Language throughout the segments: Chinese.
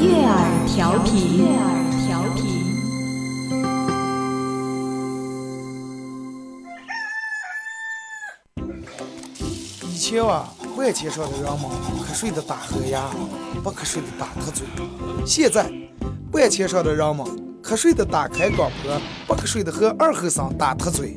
悦耳调频，悦耳调频。以前啊，万千上的人们瞌睡的打呵呀，不瞌睡的打瞌嘴。现在，万千上的人们瞌睡的打开广播，不瞌睡的和二后生打瞌嘴。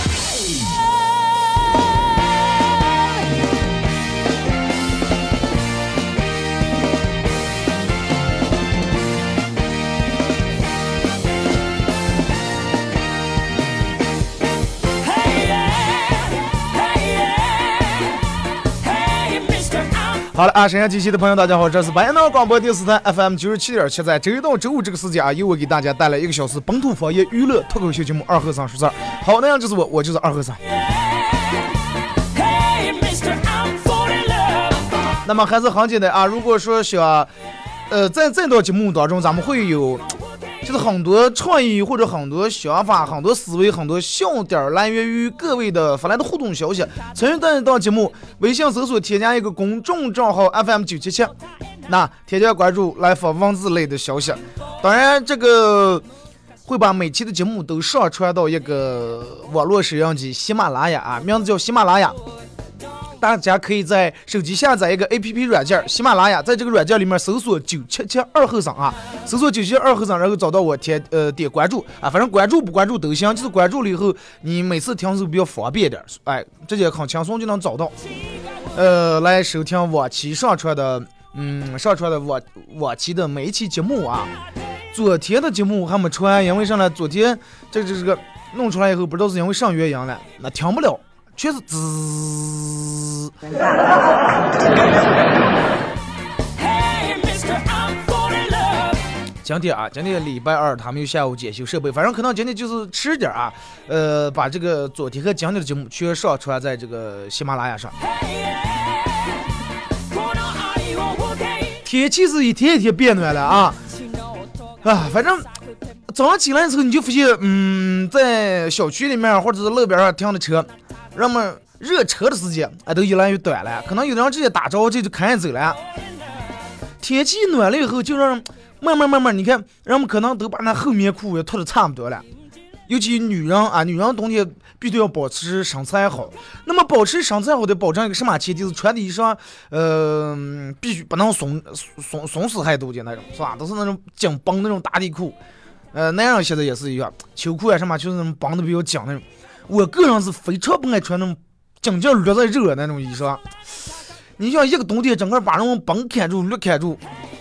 好了啊，沈阳机器的朋友，大家好，这是白闹广播电视台 FM 九十七点七，在周一到周五这个时间啊，由我给大家带来一个小时本土方言娱乐脱口秀节目《二和尚说事儿》。好，那样就是我，我就是二和尚。那么还是很简单啊，如果说想，呃，在这档节目当中，咱们会有。就是很多创意或者很多想法、很多思维、很多笑点来源于各位的发来的互动消息。参与这档节目，微信搜索添加一个公众账号 FM 九七七，那添加关注来发文字类的消息。当然，这个会把每期的节目都上传到一个网络摄像机喜马拉雅啊，名字叫喜马拉雅。大家可以在手机下载一个 A P P 软件喜马拉雅，在这个软件里面搜索九七七二后生啊，搜索九七二后生，然后找到我点呃点关注啊，反正关注不关注都行，就是关注了以后，你每次听的时候比较方便点，哎，直接很轻松就能找到。呃，来收听往期上传的，嗯，上传的往往期的每一期节目啊。昨天的节目还没传，因为啥呢？昨天这这这个弄出来以后，不知道是因为上原因了，那听不了。全是滋。今天啊，今天礼拜二，他们又下午检修设备，反正可能今天就是迟点啊，呃，把这个昨天和今天的节目全上传在这个喜马拉雅上。天气是一天一天变暖了啊，啊，反正早上起来的时候你就发现，嗯，在小区里面或者是路边上停的车。人们热车的时间啊，都越来越短了。可能有的人直接打着这就开走了。天气暖了以后，就让慢慢慢慢，你看人们可能都把那厚棉裤也脱的差不多了。尤其女人啊，女人冬天必须要保持身材好。那么保持身材好的保证一个什么前提？是穿的衣裳，呃，必须不能松松松弛太多的那种，是吧？都是那种紧绷那种打底裤。呃，男人现在也是一样，秋裤啊什么，就是那种绑的比较紧那种。我个人是非常不爱穿那种紧紧略在热那种衣裳。你像一个冬天，整个把那种绷看住、略看住，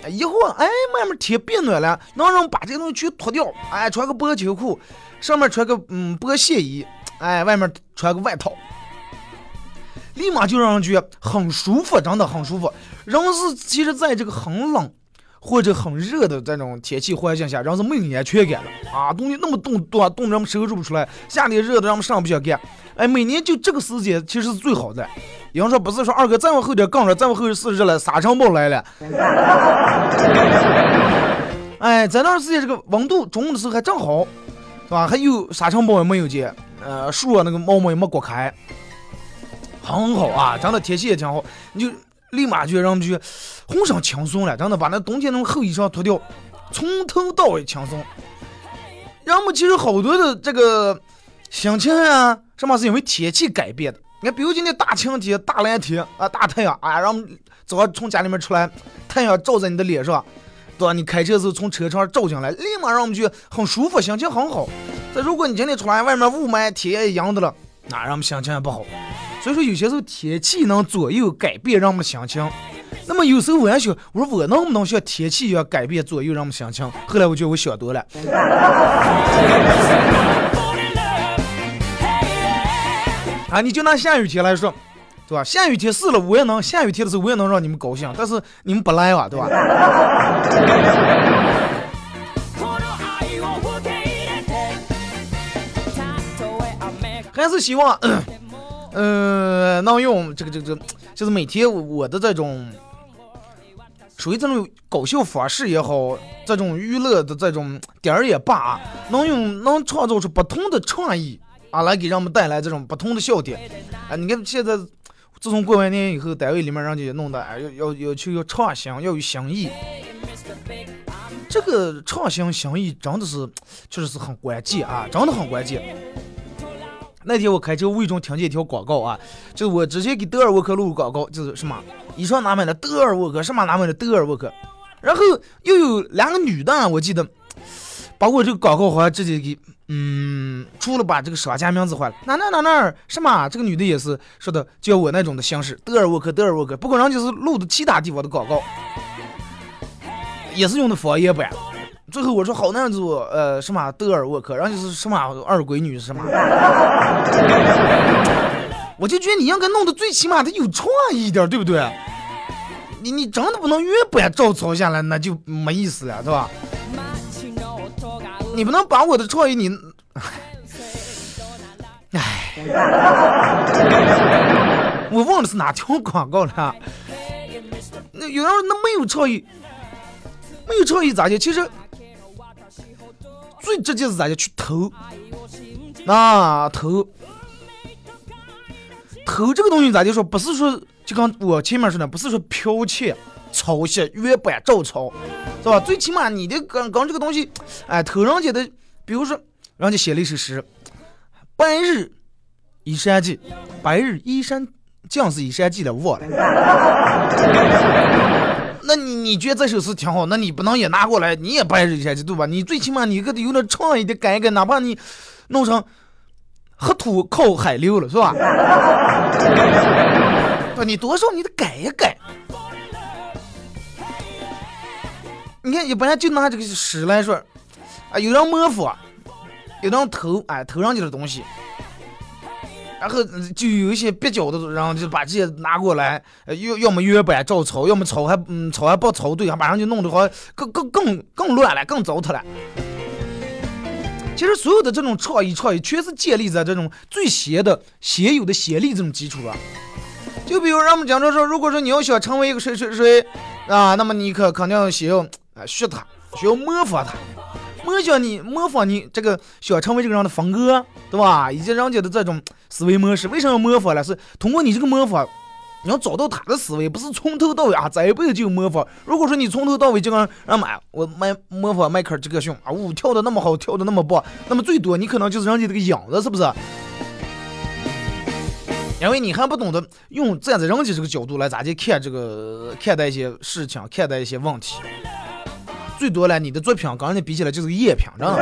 一会儿哎，慢慢天变暖了，能让把这个东西全脱掉，哎，穿个薄秋裤，上面穿个嗯薄线衣，哎，外面穿个外套，立马就让人觉得很舒服，真的很舒服。人是其实在这个很冷。或者很热的这种天气环境下，人是没有安全感了啊！冬天那么冻，冻冻，人们收拾不出来；夏天热的，人们上不想干。哎，每年就这个时间其实是最好的。有人说不是说二哥再往后点更热，再往后是热了，沙尘暴来了。哎，在那时间这个温度中午的时候还正好，是吧？还有沙尘暴也没有见，呃，树啊那个毛毛也没刮开，很好啊，真的天气也挺好，你就。立马就让就浑身轻松了，真的把那冬天那种厚衣裳脱掉，从头到尾轻松。人们其实好多的这个心情啊，什么是因为天气改变的？你看，比如今天大晴天、大蓝天啊，大太阳啊，让们早上从家里面出来，太阳照在你的脸上，对吧？你开车的时候从车窗照进来，立马让我们去很舒服，心情很好。再如果你今天出来，外面雾霾天也阴的了，那让我们心情也不好。所以说，有些时候天气能左右改变人们的心情。那么有时候我还想，我说我能不能像天气一样改变左右人们心情？后来我觉得我想多了。啊，你就拿下雨天来说，对吧？下雨天是了，我也能下雨天的时候我也能让你们高兴，但是你们不来啊，对吧？还是希望，嗯能用这个这个这，就是每天我的这种，属于这种搞笑方式也好，这种娱乐的这种点儿也罢，能用能创造出不同的创意啊，来给人们带来这种不同的笑点。啊，你看现在自从过完年以后，单位里面人家弄的，哎，要要要求要创新，要有新意。这个创新新意真的是，确实是很关键啊，真的很关键。那天我开车无意中听见一条广告啊，就是我之前给德尔沃克录广告，就是什么衣裳哪买的德尔沃克，什么哪买的德尔沃克，然后又有两个女的，我记得把我这个广告好像直接给，嗯，除了把这个商家名字换了，哪哪哪哪什么，这个女的也是说的叫我那种的形式，德尔沃克，德尔沃克，不过人家是录的其他地方的广告，也是用的方言版。最后我说好男子，呃，什么德尔沃克，然后就是什么二闺女什么，我就觉得你应该弄得最起码得有创意一点，对不对？你你真的不能原版照抄下来，那就没意思了，是吧？你不能把我的创意你，唉，我忘了是哪条广告了。那有人说那没有创意，没有创意咋的？其实。最直接是咋的？去偷，啊偷，偷这个东西咋就说？不是说就刚我前面说的，不是说剽窃、抄袭、原版照抄，是吧？最起码你的刚刚这个东西，哎，偷人家的，比如说人家写了一首诗：“白日依山尽，白日依山尽是依山尽的，我了。”那你你觉得这首诗挺好？那你不能也拿过来，你也掰一下去，对吧？你最起码你个得有点创意的改一改，哪怕你弄成河图靠海流了，是吧？不，你多少你得改一改。你看，一般就拿这个诗来说，啊，有人模仿，有人偷，哎，偷上去的东西。然后就有一些蹩脚的，然后就把这些拿过来，呃要要么原版照抄，要么抄还嗯抄还不抄对，还马上就弄得好更更更更乱了，更糟蹋了。其实所有的这种创意创意，全是建立在这种最先的先有的先例这种基础上。就比如让我们讲着说，如果说你要想成为一个谁谁谁啊，那么你可肯定先要啊学他，需要模仿他。模仿你，模仿你这个想成为这个人的风格，对吧？以及人家的这种思维模式，为什么要模仿呢？是通过你这个模仿，你要找到他的思维，不是从头到尾啊，这一辈子就模仿。如果说你从头到尾就跟人买，我买模仿迈克尔·杰克逊啊，舞跳的那么好，跳的那么棒，那么最多你可能就是人家这个影子，是不是？因为你还不懂得用站在人家这个角度来咋去看这个看待一些事情，看待一些问题。最多了，你的作品跟人家比起来就是个赝品，真的？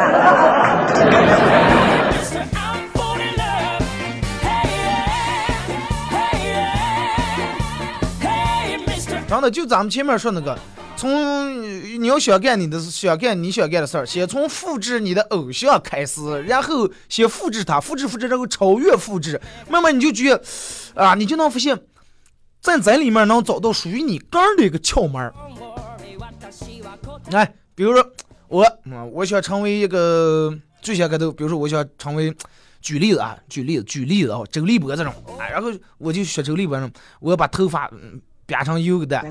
真的，就咱们前面说那个，从你要想干你的想干你想干的事儿，先从复制你的偶像开始，然后先复制他，复制复制，然后超越复制，慢慢你就觉得啊，你就能发现，在这里面能找到属于你个人的一个窍门儿。来，比如说我，我想成为一个最先开头，比如说我想成为，举例子啊，举例子，举例子啊，周立波这种，啊，然后我就学周立波这种，我要把头发编成油的，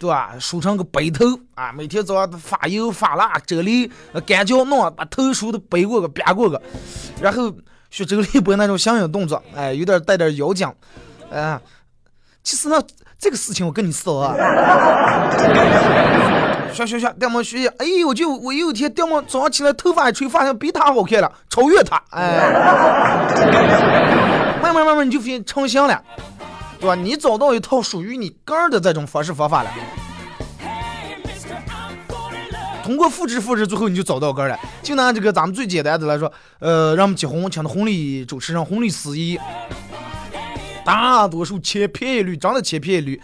对吧？梳成个背头啊，每天早上发油发蜡，这里干胶弄，把头梳的背过个编过个，然后学周立波那种相应动作，哎，有点带点妖精，啊，其实呢。这个事情我跟你说啊，学学学，掉毛学习，哎，我就我有一天掉毛早上起来头发一吹，发现比他好看了，超越他，哎，慢慢慢慢你就发现成型了，对吧？你找到一套属于你个儿的这种方式方法了，通过复制复制，最后你就找到根了。就拿这个咱们最简单的来说，呃，让我们结婚请的婚礼主持人、婚礼司仪。大多数千篇一律，真的千篇一律。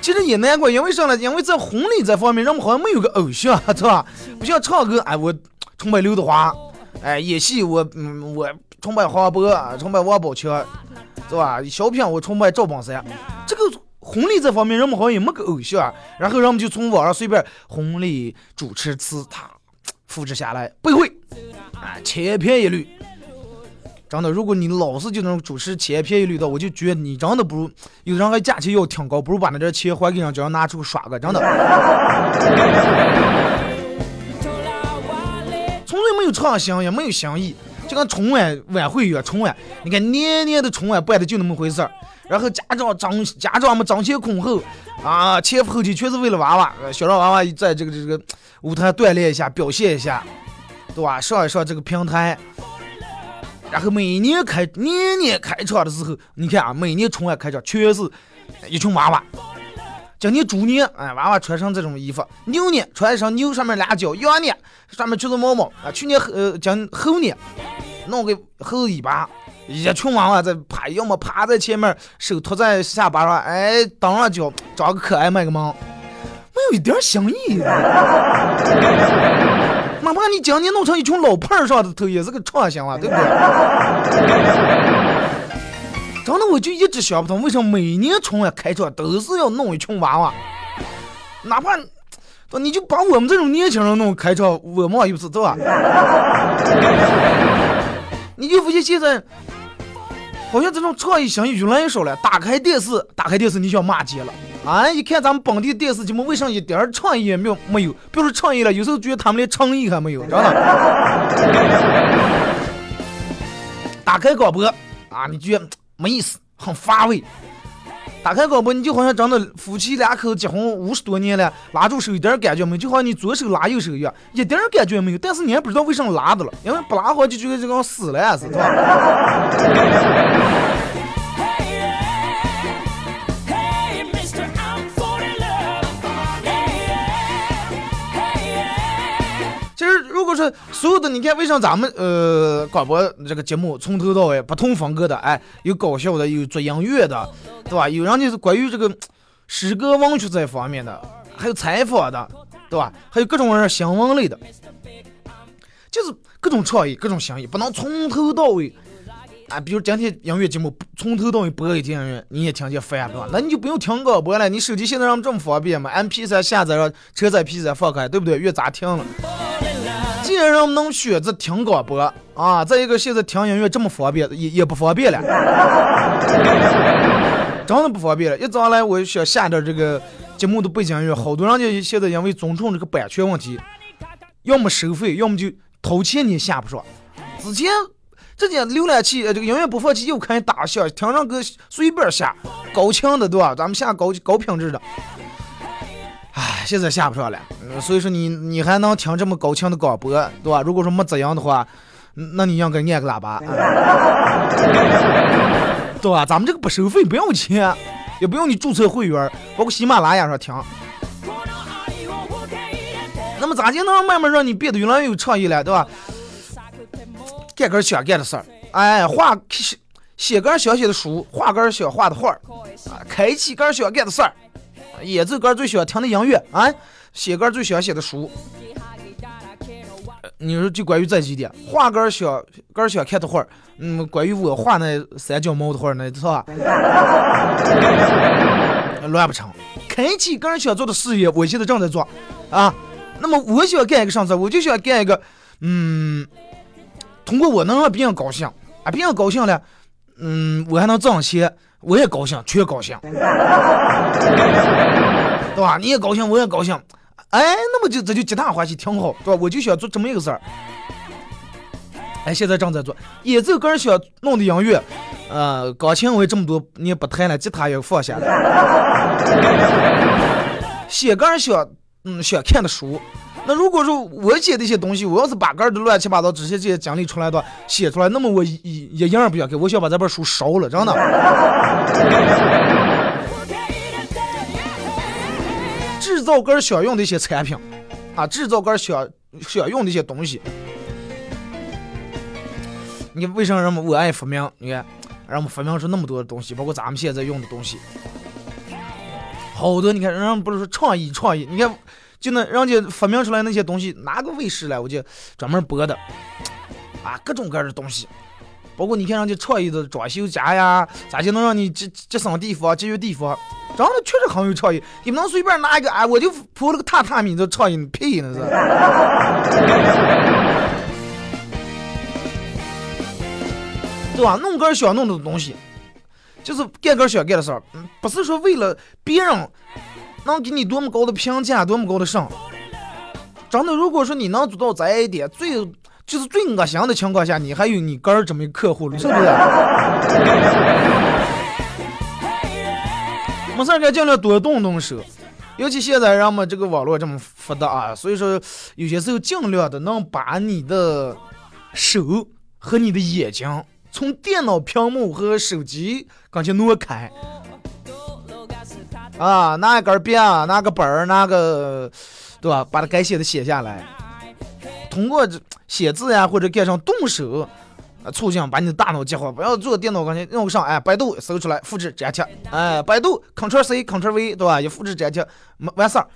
其实也难怪，因为啥呢？因为在婚礼这方面，人们好像没有个偶像，是吧？不像唱歌，哎，我崇拜刘德华，哎，演戏我嗯我崇拜黄渤，崇拜王宝强，是吧？小品我崇拜赵本山。这个婚礼这方面，人们好像也没个偶像，然后人们就从网上随便婚礼主持词，他复制下来背会，啊，千篇一律。真的，如果你老是就能主持千篇一律的，我就觉得你真的不如有人还价钱要挺高，不如把那点钱还给人，家人拿出耍个，真的。从来没有创新，也没有新意，就跟春晚晚会一样，春晚，你看年年的春晚办的就那么回事儿，然后家长争家长们争先恐后啊，前赴后继全是为了娃娃，想让娃娃在这个这个舞台锻炼一下，表现一下，对吧？上一上这个平台。然后每年开年年开场的时候，你看啊，每年春晚开场全是一群娃娃。今年猪年，哎，娃娃穿上这种衣服；牛年穿上牛上面俩角；羊年上面全是毛毛啊。去年呃，今猴年弄个猴尾巴，一群娃娃在趴，要么趴在前面，手托在下巴上，哎，蹬上脚，长个可爱卖个萌，没有一点新意。哪怕你今年弄成一群老胖上的头，也是个创新了，对不对？真的，我就一直想不通，为什么每年春晚开场都是要弄一群娃娃？哪怕，你就把我们这种年轻人弄开场，我们又是对吧？你就发现现在，好像这种创意生意越来越少了。打开电视，打开电视，你想骂街了。啊！一看咱们本地电视节目，为啥一点创意也没有？没有，别说创意了，有时候觉得他们连诚意还没有，知道吗？打开广播啊，你觉得没意思，很乏味。打开广播，你就好像真的夫妻两口结婚五十多年了，拉住手一点感觉没有，就好像你左手拉右手一样，一点感觉没有。但是你还不知道为什么拉的了，因为不拉好就觉得这个死了似就。是所有的，你看，为啥咱们呃广播这个节目从头到尾不同风格的？哎，有搞笑的，有做音乐的，对吧？有人就是关于这个诗歌文学这方面的，还有采访的，对吧？还有各种新闻类的，就是各种创意，各种新意，不能从头到尾啊。比如今天音乐节目从头到尾播一天音乐，你也听见烦，对吧？那你就不用听广播了，你手机现在让这么方便嘛？M P 三下载上，车载 P 三放开，对不对？越咋听了？既然人们能选择听广播啊，再一个现在听音乐这么方便，也也不方便了，真的不方便了。一早来我想下点这个节目的背景音乐，好多人家现在因为尊重这个版权问题，要么收费，要么就掏钱你下不上。之前这些浏览器这个音乐播放器又开始打响，听上歌随便下，高清的对吧？咱们下高高品质的。唉，现在下不上了，所以说你你还能听这么高清的广播，对吧？如果说没这样的话，那你应该按个喇叭，对吧？咱们这个不收费，不用钱，也不用你注册会员，包括喜马拉雅上听。那么咋就能慢慢让你变得越来越有创意了，对吧？干根想干的事儿，哎，画写写根想写的书，画个想画的画儿，啊，开启个想干的事儿。演奏歌最喜欢听的音乐啊，写歌最喜欢写的书。你说就关于这几点，画歌喜欢歌喜欢看的画，嗯，关于我画那三脚猫的画那是吧？乱不成。开启个人想做的事业，我现在正在做啊。那么我喜欢干一个啥子？我就喜欢干一个，嗯，通过我能让别人高兴啊，别人高兴了，嗯，我还能挣钱。我也高兴，全高兴，对吧？你也高兴，我也高兴，哎，那么就这就皆大欢喜，挺好，对吧？我就想做这么一个事儿，哎，现在正在做，演奏个人想弄的音乐，呃，钢琴我也这么多年不弹了，吉他也放下了，写个人想，嗯，想看的书。那如果说我写的一些东西，我要是把个儿的乱七八糟这些这些讲理出来的写出来，那么我一一样不想给，我想把这本书烧了，真的。制造个儿想用的一些产品，啊，制造个儿想想用的一些东西。你为什么我爱发明？你看，让我们发明出那么多的东西，包括咱们现在用的东西，好多你看，人们不是说创意创意，你看就那人家发明出来那些东西，哪个卫视来我就专门播的，啊，各种各样的东西。包括你看人家创意的装修家呀，咋就能让你节节省地方、节约地方？长得确实很有创意。你不能随便拿一个，哎，我就铺了个榻榻米的创意，屁那是。对吧？弄个想弄的东西，就是干个想干的事儿，不是说为了别人能给你多么高的评价、多么高的赏。真的，如果说你能做到这一点，最。就是最恶心的情况下，你还有你哥儿这么一客户，是不是？没事儿，尽量多动动手，尤其现在人们这个网络这么发达啊，所以说有些时候尽量的能把你的手和你的眼睛从电脑屏幕和手机刚才挪开啊，拿一根笔啊，拿个本儿，拿个对吧？把它该写的写下来。通过这写字呀，或者干上动手，啊，促进把你的大脑激活。不要坐电脑刚前用上，哎，百度搜出来，复制粘贴，哎，百度 Ctrl C Ctrl V，对吧？一复制粘贴，完事儿。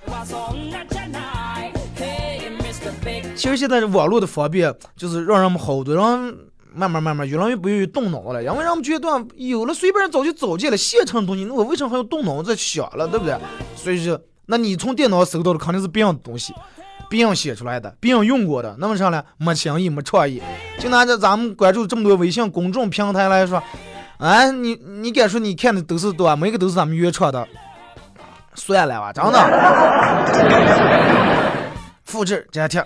其实现在网络的方便，就是让人们好多人慢慢慢慢越来越不愿意动脑了，因为人们觉得有了随便早就找见了现成的东西，那我为什么还要动脑子想了，对不对？所以说，那你从电脑搜到的肯定是别样的东西。别人写出来的，别人用过的，那么上来没情义没创意。就拿着咱们关注这么多微信公众平台来说，哎，你你敢说你看的都是多？每个都是咱们原创的，算了吧，真的。复制粘贴，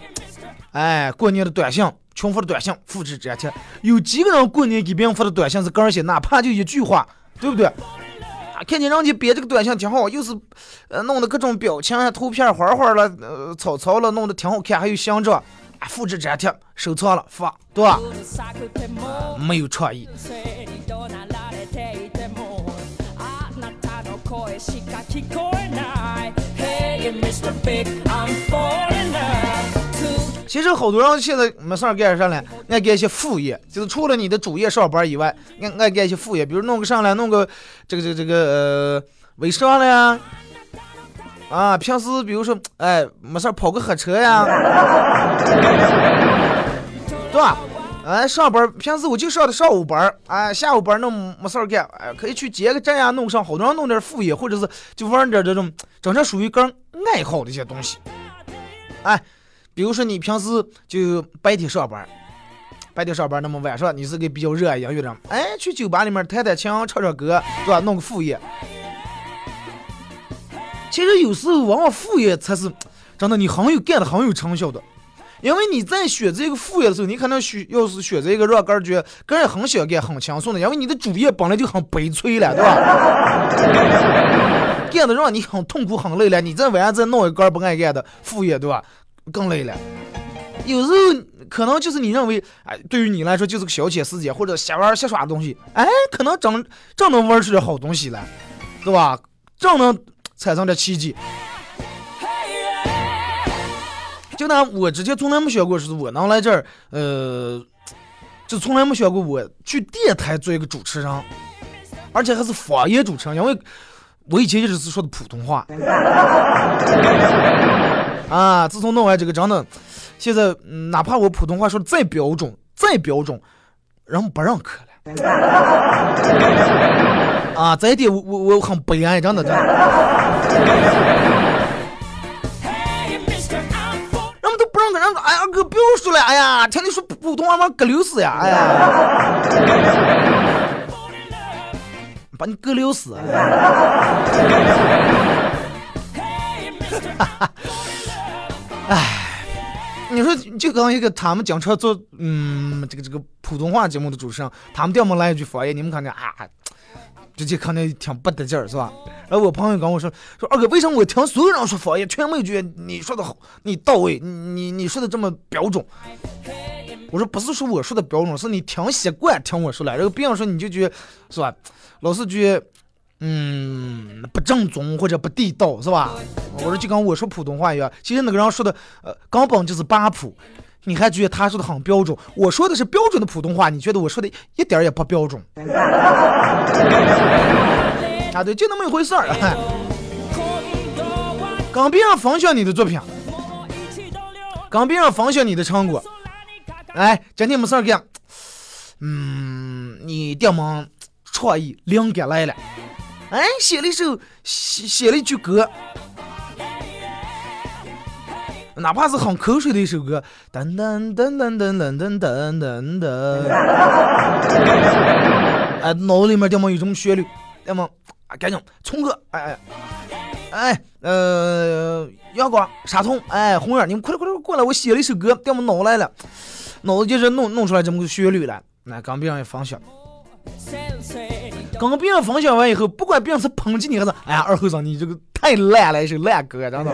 哎，过年的短信，群发的短信，复制粘贴。有几个人过年给别人发的短信是个人写，哪怕就一句话，对不对？啊看见人家编这个短信挺好，又是，呃，弄的各种表情啊、图片、花花了、呃、草草了，弄得挺好看，还有形状，啊，复制粘贴，收藏了发，对吧？没有创意。其实好多人现在没事儿干啥了，爱干一些副业，就是除了你的主业上班以外，爱爱干一些副业，比如弄个上来，弄个这个这个这个呃微商了呀，啊，平时比如说哎没事儿跑个黑车呀，对吧？哎，上班平时我就上的上午班，哎，下午班弄没事儿干，哎，可以去接个站呀，弄上，好多人弄点副业，或者是就玩点这种真正属于个人爱好的一些东西，哎。比如说你平时就白天上班，白天上班，那么晚上你是个比较热爱音乐的，哎，去酒吧里面弹弹琴、唱唱歌，对吧？弄个副业。其实有时候往往副业才是真的，你很有干的很有成效的。因为你在选择一个副业的时候，你可能选要是选择一个让个人觉个人很想干、很轻松的，因为你的主业本来就很悲催了，对吧？干的让你很痛苦、很累了，你在晚上再弄一个不爱干的副业，对吧？更累了，有时候可能就是你认为，哎，对于你来说就是个消遣时间或者瞎玩瞎耍的东西，哎，可能真真能玩出点好东西来，对吧？真能产生点奇迹。就拿我之前从来没想过，是我能来这儿，呃，就从来没想过我去电台做一个主持人，而且还是方言主持人，因为我以前一直是说的普通话。啊！自从弄完这个，真的，现在哪怕我普通话说的再标准、再标准，人们不认可了。啊，这一点我我我很悲哀，真的真的。人们都不认可，人说：“哎呀，哥，不要说了，哎呀，听你说普通话嘛，搁流死呀，哎呀，把你割流死。”哈哈。唉，你说就刚一个他们经常做嗯这个这个普通话节目的主持人，他们调么来一句方言，你们看见啊，直接肯定挺不得劲儿是吧？然后我朋友跟我说说二哥，为什么我听所有人说方言，全没有觉得你说的好，你到位，你你说的这么标准？我说不是说我说的标准，是你听习惯听我说了，然后别人说你就觉得是吧？老是觉得。嗯，不正宗或者不地道是吧？我说就跟我说普通话一样，其实那个人说的，呃，根本就是八普。你还觉得他说的很标准？我说的是标准的普通话，你觉得我说的一点也不标准？啊，对，就那么一回事儿。跟别人分享你的作品，跟别人分享你的成果。哎，今天没事儿干，嗯，你电门创意灵感来了，哎，写了一首写写了一句歌。哪怕是很口水的一首歌，噔噔噔噔噔噔噔噔噔，哎，脑子里面怎么有这种旋律？要么啊赶紧冲哥，哎哎哎，呃，阳光、沙童，哎，红眼，你们快点快点过来！我写了一首歌，掉我脑来了，脑子就是弄弄出来这么个旋律了。那刚别人分享，刚别人分享完以后，不管别人是抨击你还是，哎呀，二后生你这个。太烂了，一首烂歌，真的。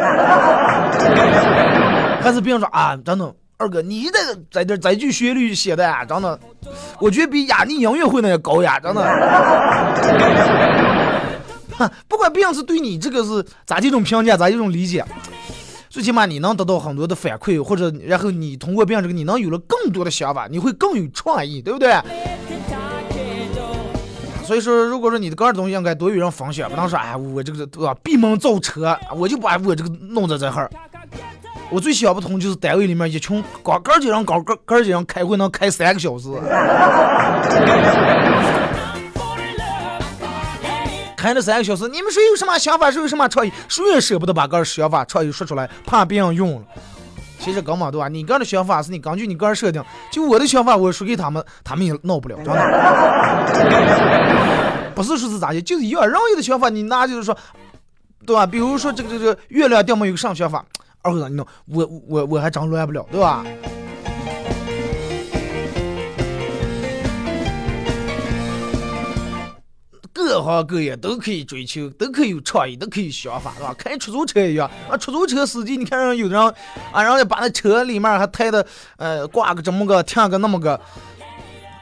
还是别人说啊，真的，二哥，你这在这这句旋律写的啊，真的，我觉得比雅尼音乐会那个高呀，真的。不管别人是对你这个是咋这种评价，咋这种理解，最起码你能得到很多的反馈，或者然后你通过别人这个，你能有了更多的想法，你会更有创意，对不对？所以说，如果说你的个人东西应该多有人分享，不能说哎，我这个对吧？闭门造车，我就把我这个弄在这哈儿。我最想不通就是单位里面一群光个儿几人，光个个几人开会能开三个小时，开了三个小时，你们谁有什么想法，谁有什么创意，谁也舍不得把个人想法、创意说出来，怕别人用了。其实根本对吧？你个人的想法是你根据你个人设定，就我的想法，我说给他们，他们也闹不了，真的。不是说是咋的，就是一样。人有的想法，你拿就是说，对吧？比如说这个这个月亮掉么有个啥想法，二哥你弄，我我我还真乱不了，对吧？各行各业都可以追求，都可以有创意，都可以想法，对吧？开出租车一样啊，出租车司机，你看人有的人啊，人家把那车里面还抬的，呃，挂个这么个，停个那么个，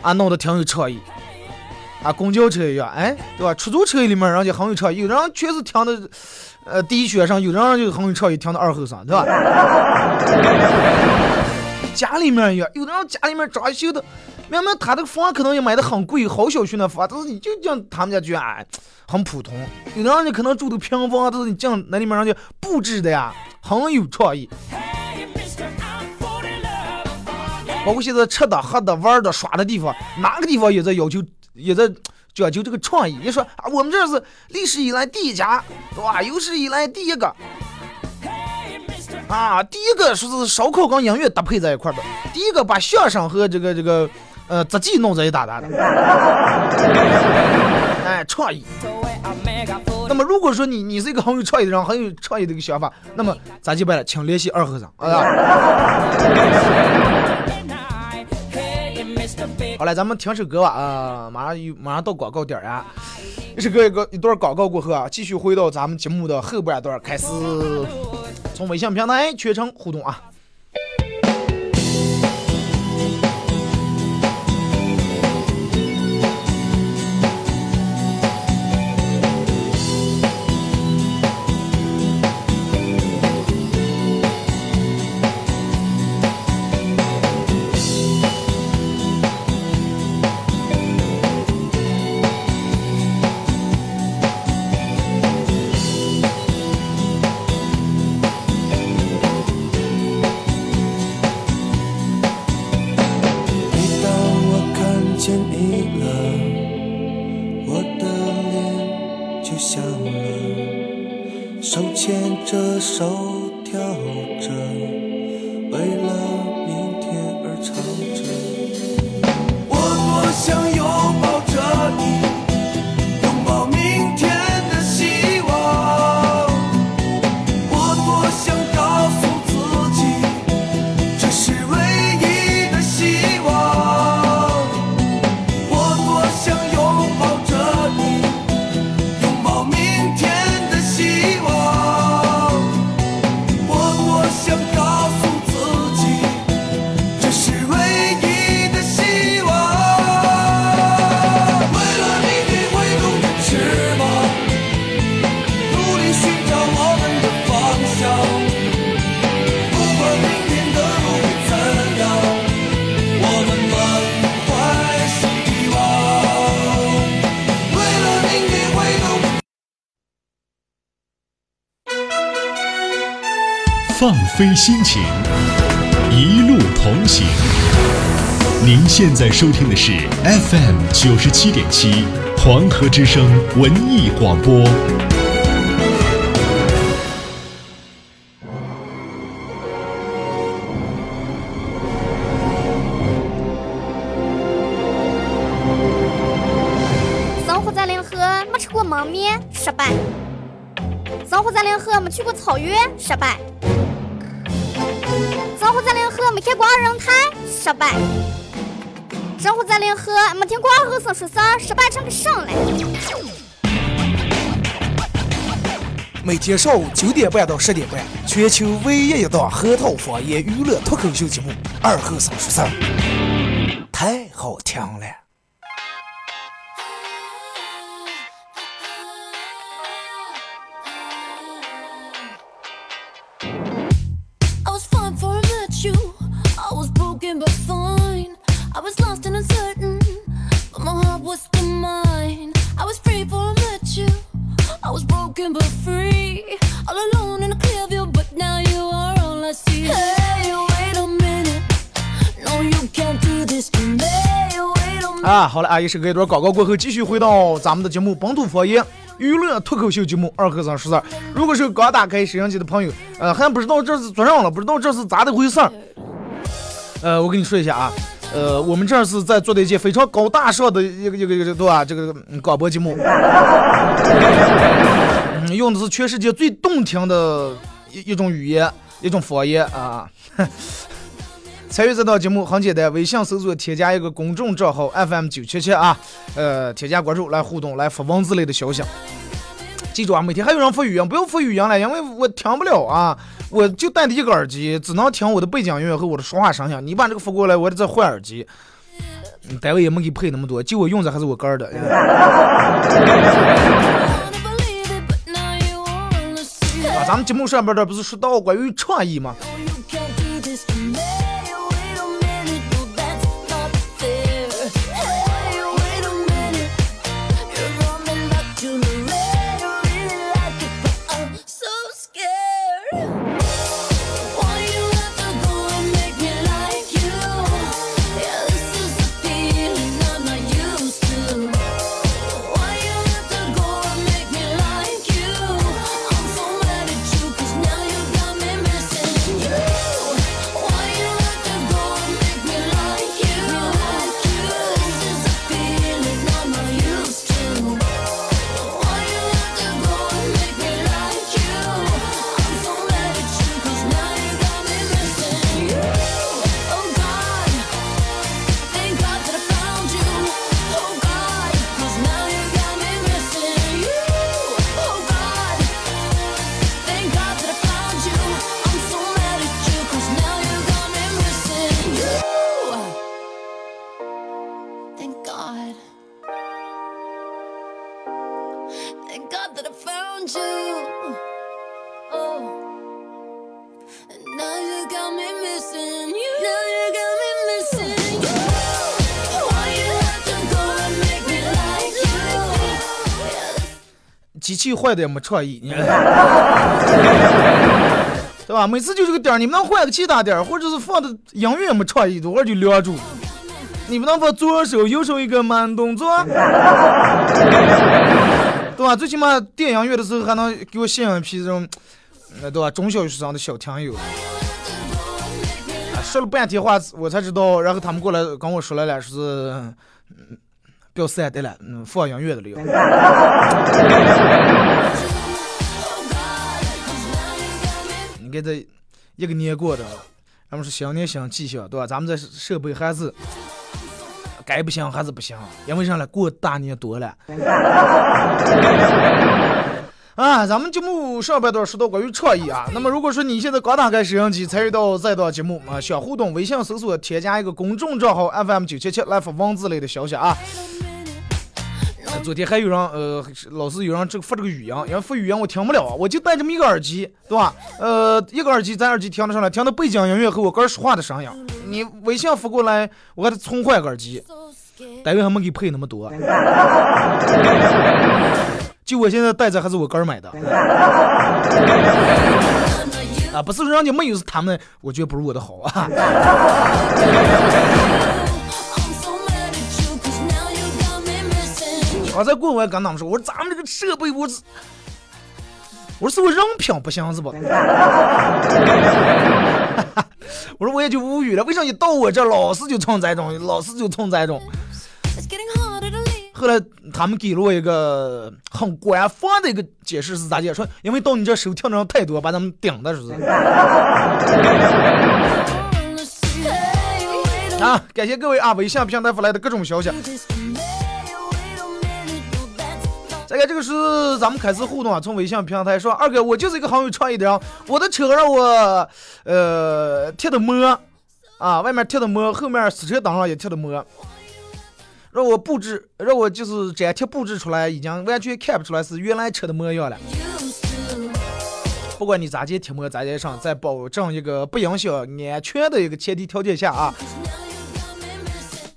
啊，弄得挺有创意。啊，公交车一样，哎，对吧？出租车里面人家很有创意，有的人确实停的，呃，第一学生，有的人就很有创意，停到二后上，对吧？家里面一样，有的人家里面装修的。明明他这个房可能也买的很贵，好小区那房，但是你就讲他们家居然很普通。有的人家可能住的平房，但是你进那里面人家布置的呀很有创意。包括现在吃的、喝的、玩的、耍的地方，哪个地方也在要求，也在讲究这个创意。你说啊，我们这是历史以来第一家，对吧？有史以来第一个啊，第一个说是烧烤跟音乐搭配在一块的，第一个把相声和这个这个。呃，自己弄这一大大的，哎，创意。那么，如果说你你是一个很有创意的人，很有创意的一个想法，那么咱就办了？请联系二和尚。啊 好嘞，咱们听首歌吧啊，马上有马上到广告点啊。一首歌一个一段广告过后啊，继续回到咱们节目的后半段开始，从微信平台全程互动啊。见你了我的脸就笑了。手牵着手现在收听的是 FM 九十七点七黄河之声文艺广播。生活在临河，没吃过焖面，失败；生活在临河，没去过草原，失败；生活在临河，没看过二人台，失败；生活在临河，没听过二后生说事儿，失败成个省了。每天上午九点半到十点半，全球唯一一档核桃方言娱乐脱口秀节目《二后生说事儿》，太好听了。啊，好了，啊，一首歌一段广告过后，继续回到咱们的节目《本土方言娱乐脱口秀节目二和尚说事儿》。如果是刚打开摄像机的朋友，呃，还不知道这是做上了，不知道这是咋的回事儿，呃，我跟你说一下啊，呃，我们这儿是在做的一件非常高大上的一个一个一个对吧？这个广播节目，嗯，用的是全世界最动听的一一种语言，一种方言啊。参与这档节目很简单，微信搜索添加一个公众账号 FM 九七七啊，呃，添加关注来互动，来发文字类的消息。记住啊，每天还有人发语音，不要发语音了，因为我听不了啊，我就戴的一个耳机，只能听我的背景音乐和我的说话声响。你把这个发过来，我得再换耳机。嗯单位也没给配那么多，就我用着还是我哥儿的。啊，咱们节目上边的不是说到关于创意吗？机器坏的也没创意，你 对吧？每次就这个点儿，你们能换个其他点儿，或者是放的音乐也没创意，多会儿就留住。你们能放左手右手一个慢动作，对吧？最起码点音乐的时候还能给我吸引一批这种，呃，对吧？中小学生的小听友。啊说了半天话，我才知道，然后他们过来跟我说了了，说是，嗯，不要删的了，嗯，放音乐的了。你看这一个年过的，咱们是新年新气象，对吧？咱们这设备还是该不行还是不行，因为啥呢？过大年多了。啊，咱们节目上半段说到关于创意啊，那么如果说你现在刚打开摄像机参与到这档节目啊，想互动，微信搜索添加一个公众账号 FM 九七七来发文字类的消息啊。昨天还有人呃，老是有人这个发这个语音，因为发语音我听不了啊，我就带这么一个耳机，对吧？呃，一个耳机，咱耳机听得上来，听到背景音乐和我哥说话的声音。你微信发过来，我给他重换个耳机，单位还没给配那么多。就我现在戴着还是我哥买的。啊，不是说人家没有是他们，我觉得不如我的好啊。Missing. 我在过我也跟他们说，我说咱们这个设备，我是，我说是我人品不行是吧？我说我也就无语了，为啥一到我这老是就冲这种，老是就冲这种？后来他们给了我一个很官方的一个解释是咋解？说因为到你这收听的人太多，把他们顶的，是不是？啊，感谢各位啊微信平台发来的各种消息。That's not 这个这个是咱们开始互动啊，从微信平台说，二哥，我就是一个很有创意的人，我的车让我呃贴的膜啊，外面贴的膜，后面洗车挡上也贴的膜，让我布置，让我就是粘贴布置出来，已经完全看不出来是原来车的模样了。不管你咋接贴膜咋接上，在保证一个不影响安全的一个前提条件下啊，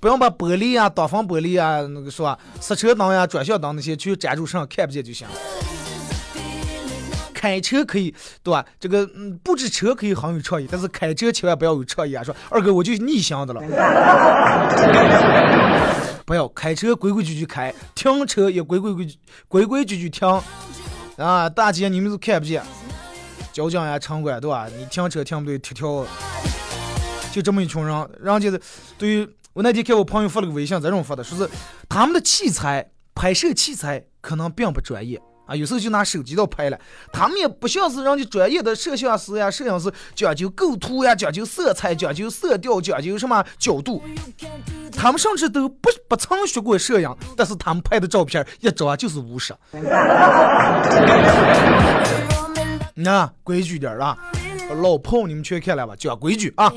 不要把玻璃啊、挡风玻璃啊、那个是吧，刹车灯呀、转向灯那些去粘住上看不见就行。开车可以对吧？这个嗯，布置车可以很有创意，但是开车千万不要有创意啊！说二哥我就逆向的了，不要开车规规矩矩开，停车也规规矩矩规规矩矩停啊！大街你们都看不见，交警呀、城管对吧？你停车停不对，贴条，就这么一群人，人家的对于我那天看我朋友发了个微信，这种发的，说是他们的器材拍摄器材可能并不专业啊，有时候就拿手机都拍了，他们也不像是人家专业的摄像师呀、摄影师讲究构图呀、讲究色彩、讲究色调、讲究什么角度，他们甚至都不不曾学过摄影，但是他们拍的照片一照就是无实。那规矩点儿啊，老炮你们全看了吧？讲规矩啊。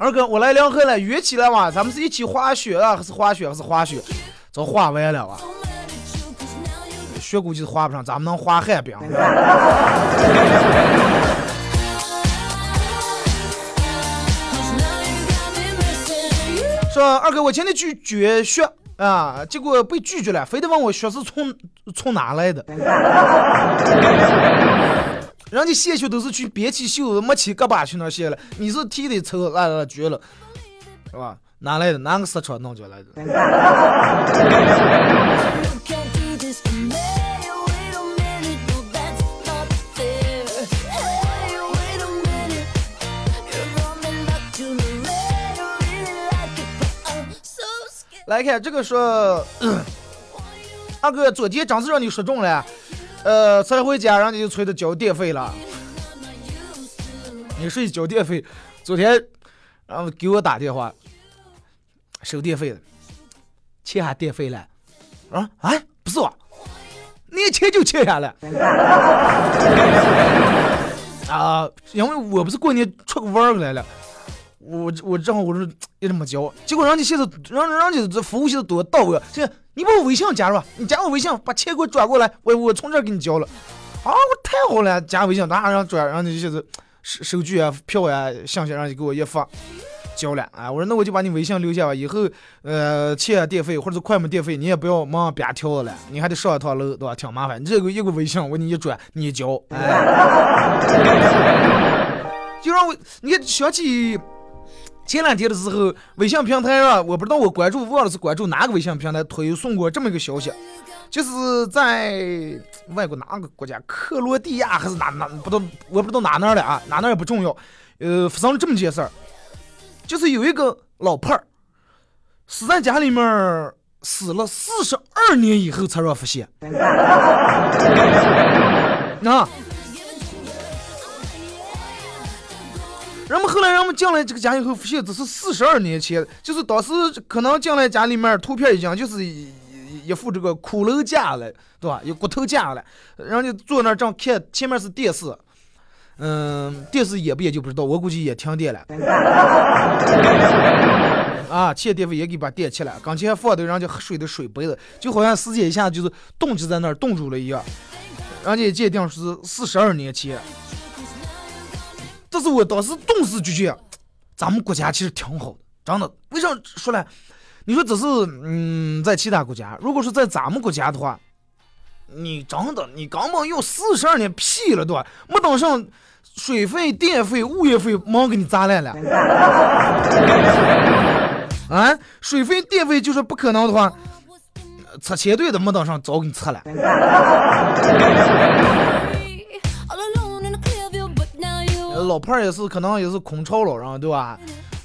二哥，我来聊河了，约起来哇，咱们是一起滑雪啊，还是滑雪还是滑雪？早滑完了哇，雪估计是滑不上，咱们能滑旱冰。说二哥，我前天去捐血啊，结果被拒绝了，非得问我雪是从从哪来的。人家献血都是去憋起袖子，没起胳膊去那献了，你是提的抽那那绝了，是吧？哪来的？哪个市场弄进来的？来看这个说，二哥，昨天真是让你说中了，呃，才回家，人家就催着交电费了。你说交电费，昨天然后给我打电话，收电费了，欠下电费了，啊啊，不是我，你欠就欠下了。啊，因为我不是过年出个弯儿来了，我我正好我是一直没交，结果人家现在让人家这服务现在多到位啊！现在你把我微信加入，你加我微信，把钱给我转过来，我我从这儿给你交了。啊，我太好了，加微信，马上转，然后就是收收据啊、票呀、信息，让你给我一发。交了啊！我说那我就把你微信留下吧，以后呃欠电费或者是快门电费，你也不要忙别挑了，你还得上一趟楼，对吧？挺麻烦。你这个一个微信我给你一转，你一交，哎，就让我你看想起前两天的时候，微信平台上，我不知道我关注忘了是关注哪个微信平台推送过这么一个消息，就是在外国哪个国家，克罗地亚还是哪哪不知道，我不知道哪哪儿的啊，哪哪儿也不重要。呃，发生了这么件事儿，就是有一个老伴儿死在家里面，死了四十二年以后才让发现。啊，人们后来人们进来这个家以后，发现这是四十二年前，就是当时可能进来家里面图片已经就是一副这个骷髅架了，对吧？有骨头架了，人家坐那儿正看，前面是电视，嗯，电视演不演就不知道，我估计也停电了。啊，欠电费也给把电切了，刚才放的人家喝水的水杯子，就好像时间一下就是冻结在那儿冻住了一样。人家鉴定是四十二年前，但是我当时顿时就觉得，咱们国家其实挺好的，真的。为啥说呢？你说这是嗯，在其他国家，如果是在咱们国家的话，你真的你根本用四十二年屁了，对吧？没等上水费、电费、物业费，忙给你砸烂了。啊，水费、电费就是不可能的话，拆迁队都没等上，早给你拆了。老伴儿也是，可能也是空巢老人，对吧？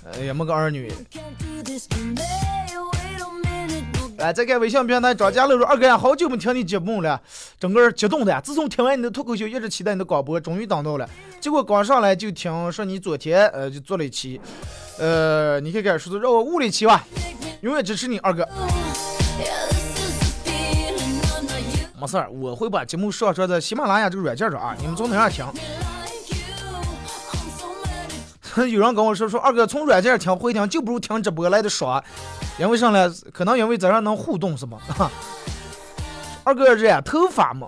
呃，也没个儿女。来，再看微信平台，张家乐说：“二哥呀，好久没听你节目了，整个人激动的呀！自从听完你的脱口秀，一直期待你的广播，终于等到了。结果刚上来就听说你昨天呃就做了一期，呃，你可以开始说让我误了一期吧，永远支持你二哥。没事儿，我会把节目上传在喜马拉雅这个软件上啊，你们从哪样听？有人跟我说说二哥从软件听回听就不如听直播来的爽，因为上来可能因为咱上能互动是吗？二哥染头发吗？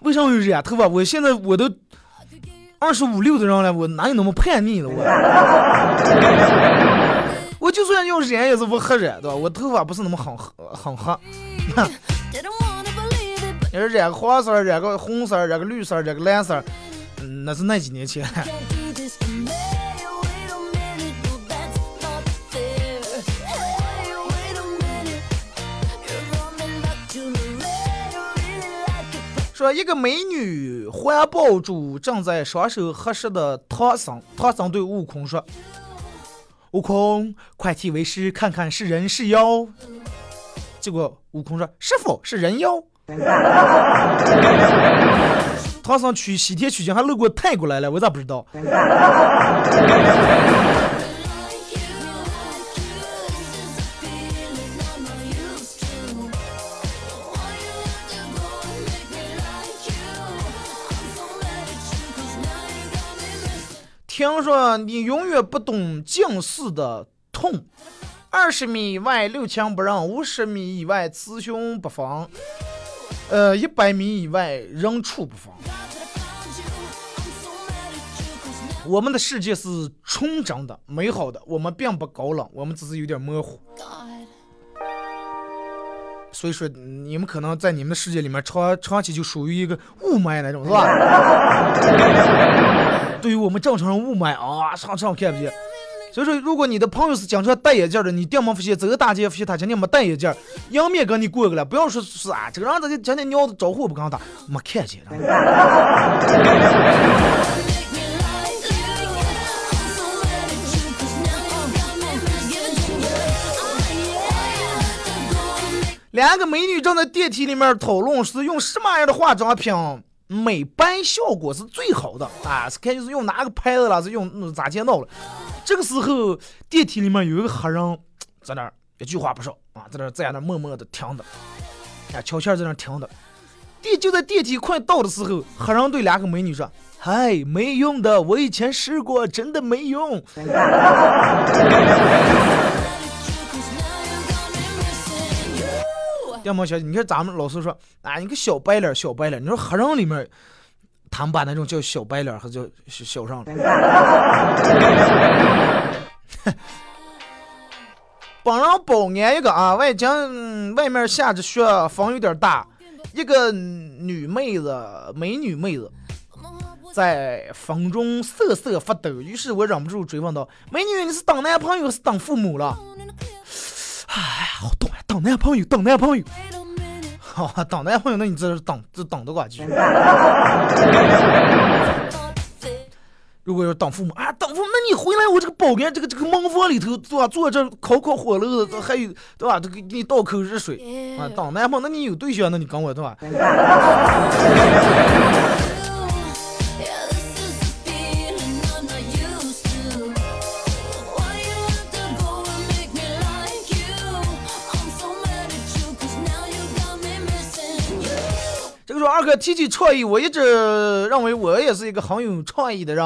为啥有染头发？我现在我都二十五六的人了，我哪有那么叛逆的我？我就算要染也是不黑染对吧？我头发不是那么很很黑，Didn't wanna believe it, but 要是染个黄色、染个红色、染个绿色、染个蓝色，嗯，那是那几年前。说一个美女环抱住正在双手合十的唐僧，唐僧对悟空说：“悟空，快替为师看看是人是妖。”结果悟空说：“师傅是人妖。”唐僧去西天取经还路过泰国来了，我咋不知道？说你永远不懂近视的痛，二十米以外六亲不认，五十米以外雌雄不分，呃，一百米以外人畜不分。我们的世界是纯真的、美好的，我们并不高冷，我们只是有点模糊。所以说，你们可能在你们的世界里面长长期就属于一个雾霾那种，是吧？对于我们正常人，雾霾啊，上上看不见。所以说，如果你的朋友是经常戴眼镜的，你定没发现走个大街发现他今天没戴眼镜，迎面跟你过去了，不要说是啊，这个人这今天鸟招呼不跟他，没看见。两个美女正在电梯里面讨论是用什么样的化妆品美白效果是最好的啊？是看就是用哪个牌子了，是用嗯咋见到了。这个时候电梯里面有一个黑人在那儿一句话不说啊，在那儿在那儿默默的听着，啊，悄悄在那儿听着。电就在电梯快到的时候，黑人对两个美女说：“嗨，没用的，我以前试过，真的没用。”要么小，你看咱们老师说啊，你个小白脸儿，小白脸儿，你说黑人里面，他们把那种叫小白脸儿和叫小小 上了。帮人保安一个啊，外景、嗯外面下着雪，风有点大，一个女妹子，美女妹子。在风中瑟瑟发抖，于是我忍不住追问道：“美女，你是当男朋友是当父母了？”哎呀，好懂呀，等男朋友，等男朋友。好、啊，等男朋友，那你这是等，这等的过去。如果要等父母啊，等父母，那你回来我这个保安这个这个门房里头，坐？坐这烤烤火炉子，还有对吧？这个给你倒口热水啊。等男朋友，那你有对象，那你跟我对吧？哥提起创意，我一直认为我也是一个很有创意的人。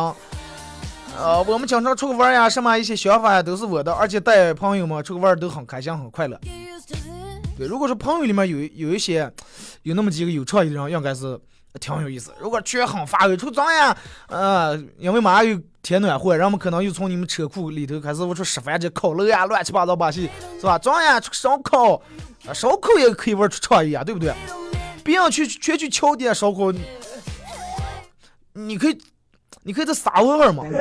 呃，我们经常出去玩呀，什么一些想法呀，都是我的，而且带朋友们出去玩都很开心，很快乐。对，如果说朋友里面有有一些有那么几个有创意的人，应该是挺有意思。如果全行发个出脏呀，呃，因为马上有天暖和，人们可能又从你们车库里头开始我说吃饭去烤肉呀，乱七八糟把戏是吧？脏呀，出烧烤，烧烤也可以玩出创意啊，对不对？别人去全去敲店烧烤，你你可以，你可以再撒味儿嘛。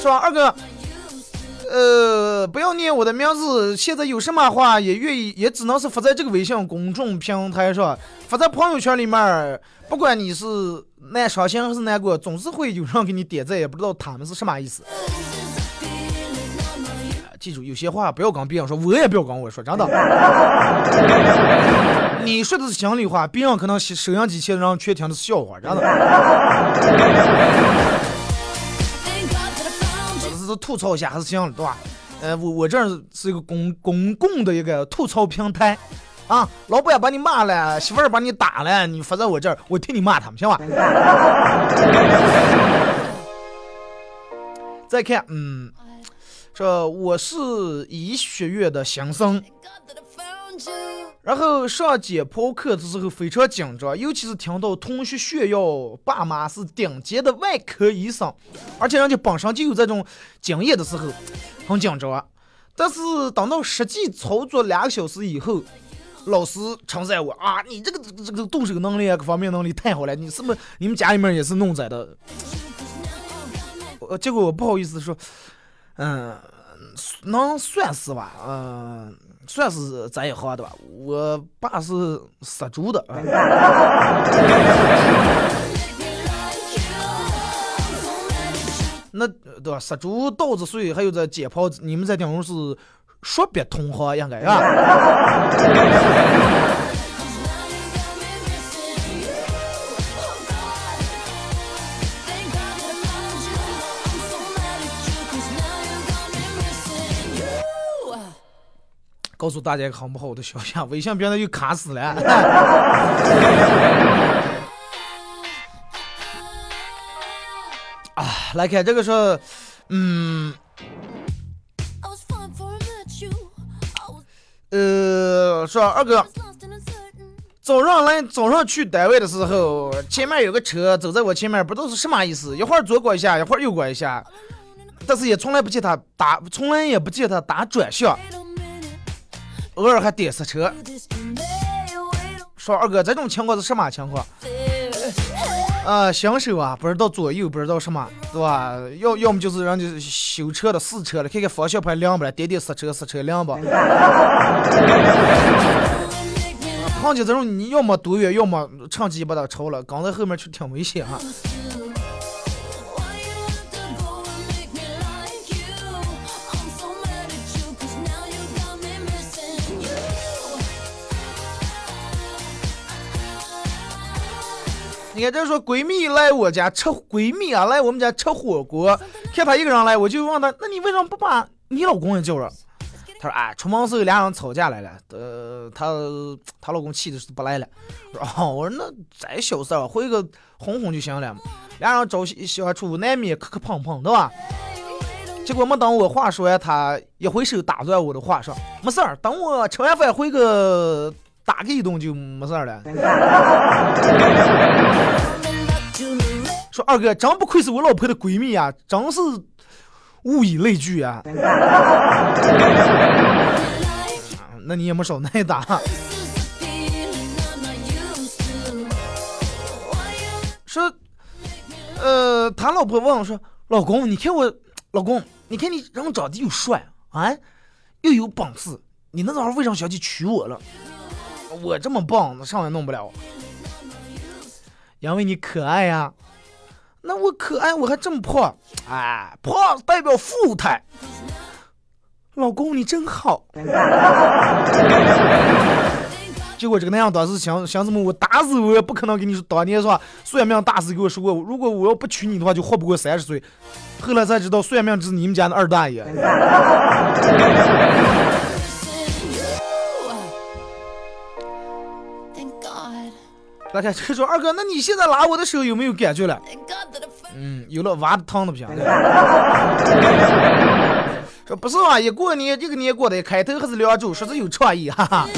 是吧，二哥？呃，不要念我的名字。现在有什么话也愿意，也只能是发在这个微信公众平台上，发在朋友圈里面。不管你是难伤心还是难过，总是会有人给你点赞，也不知道他们是什么意思。记住，有些话不要跟别人说，我也不要跟我说，真的。你说的是心里话，别人可能收音机前的人全听的是笑话，真的。Thank God that I found you. 只是吐槽一下还是行的，对吧？呃，我我这儿是一个公公共的一个吐槽平台，啊，老板把你骂了，媳妇儿把你打了，你发在我这儿，我替你骂他们，行吧？再看，嗯，这我是医学院的新生.然后上解剖课的时候非常紧张，尤其是听到同学炫耀爸妈是顶尖的外科医生，而且人家本身就有这种经验的时候，很紧张。啊但是等到实际操作两个小时以后，老师称赞我啊，你这个这个动手能力啊，各方面能力太好了，你是不是你们家里面也是弄在的？呃，结果我不好意思说，嗯、能算是吧，嗯、算是咱一行的吧。我爸是杀猪的，啊 那对吧？杀猪、稻子碎，还有这解剖，你们在顶上是说别同行应该啊。告诉大家一个很不好的消息，微信变得又卡死了。啊，来看这个说，嗯，呃，说二哥，早上来早上去单位的时候，前面有个车走在我前面，不知道是什么意思，一会儿左拐一下，一会儿右拐一下，但是也从来不见他打，从来也不见他打转向，偶尔还点刹车。说二哥，这种情况是什么情况？啊，新手啊，不知道左右，不知道什么，对吧？要要么就是人家修车的、试车的，看看方向盘亮不亮，点点刹车，刹车亮不。况且这种，你要么躲远，要么趁机把他超了，刚在后面去挺危险啊。你看，这说闺蜜来我家吃，闺蜜啊来我们家吃火锅，看她一个人来，我就问她，那你为什么不把你老公也叫上？她说，哎，出门时候俩人吵架来了，呃，她她老公气的是不来了。我说，哦，我说那再小事儿，回个哄哄就行了。俩人朝夕相处，难免磕磕碰碰，对吧？结果没等我话说完，她一挥手打断我的话，说没事儿，等我吃完饭回个打个一顿就没事儿了。说二哥，真不愧是我老婆的闺蜜啊，真是物以类聚啊。啊那你也没少挨打。说，呃，他老婆问我说，老公，你看我，老公，你看你人长得又帅啊，又有本事，你那时候为啥想去娶我了？我这么棒，那上也弄不了。因为你可爱呀、那我可爱，我还这么胖，哎，胖代表富态。老公，你真好。结果这个男样当时想想什么？我打死我也不可能跟你说，当年是吧？算命大师给我说过，如果我要不娶你的话，就活不过三十岁。后来才知道，算命只是你们家的二大爷。大家就说二哥，那你现在拉我的手有没有感觉了嗯，有了娃的疼的不行。说不是啊，一过年这个年过的开头还是两周，说是有创意，哈哈。